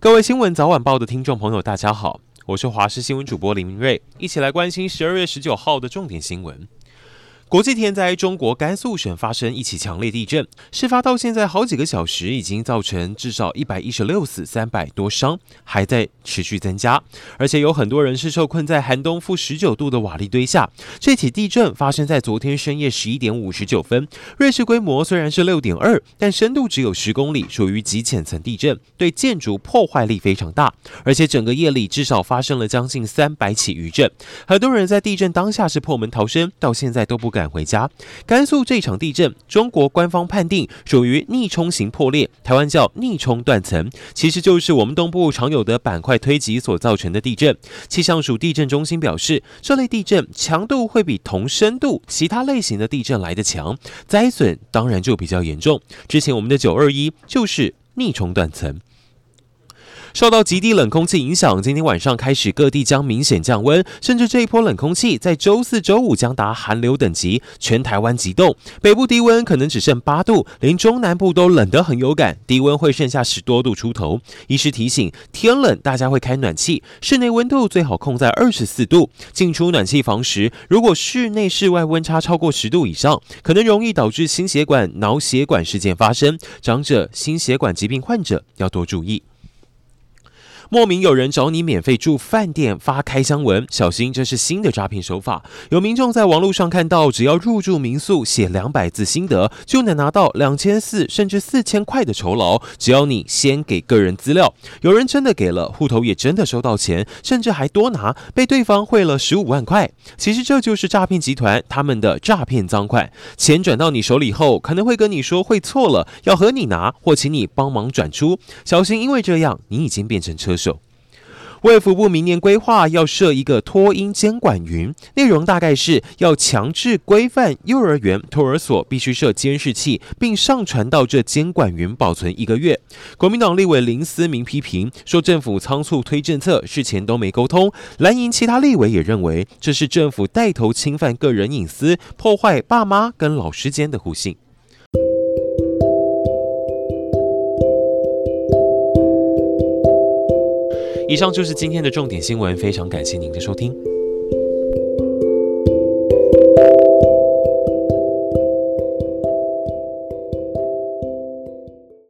各位新闻早晚报的听众朋友，大家好，我是华视新闻主播林明瑞，一起来关心十二月十九号的重点新闻。国际天灾，中国甘肃省发生一起强烈地震，事发到现在好几个小时，已经造成至少一百一十六死、三百多伤，还在持续增加。而且有很多人是受困在寒冬负十九度的瓦砾堆下。这起地震发生在昨天深夜十一点五十九分，瑞士规模虽然是六点二，但深度只有十公里，属于极浅层地震，对建筑破坏力非常大。而且整个夜里至少发生了将近三百起余震，很多人在地震当下是破门逃生，到现在都不敢赶回家。甘肃这场地震，中国官方判定属于逆冲型破裂，台湾叫逆冲断层，其实就是我们东部常有的板块推挤所造成的地震。气象署地震中心表示，这类地震强度会比同深度其他类型的地震来得强，灾损当然就比较严重。之前我们的九二一就是逆冲断层。受到极地冷空气影响，今天晚上开始各地将明显降温，甚至这一波冷空气在周四、周五将达寒流等级，全台湾急冻。北部低温可能只剩八度，连中南部都冷得很有感，低温会剩下十多度出头。医师提醒，天冷大家会开暖气，室内温度最好控在二十四度。进出暖气房时，如果室内室外温差超过十度以上，可能容易导致心血管、脑血管事件发生。长者、心血管疾病患者要多注意。莫名有人找你免费住饭店发开箱文，小心这是新的诈骗手法。有民众在网络上看到，只要入住民宿写两百字心得，就能拿到两千四甚至四千块的酬劳。只要你先给个人资料，有人真的给了，户头也真的收到钱，甚至还多拿，被对方汇了十五万块。其实这就是诈骗集团他们的诈骗赃款。钱转到你手里后，可能会跟你说汇错了，要和你拿或请你帮忙转出，小心，因为这样你已经变成车手。卫福部明年规划要设一个托婴监管云，内容大概是要强制规范幼儿园、托儿所必须设监视器，并上传到这监管云保存一个月。国民党立委林思明批评说，政府仓促推政策，事前都没沟通。蓝营其他立委也认为，这是政府带头侵犯个人隐私，破坏爸妈跟老师间的互信。以上就是今天的重点新闻，非常感谢您的收听。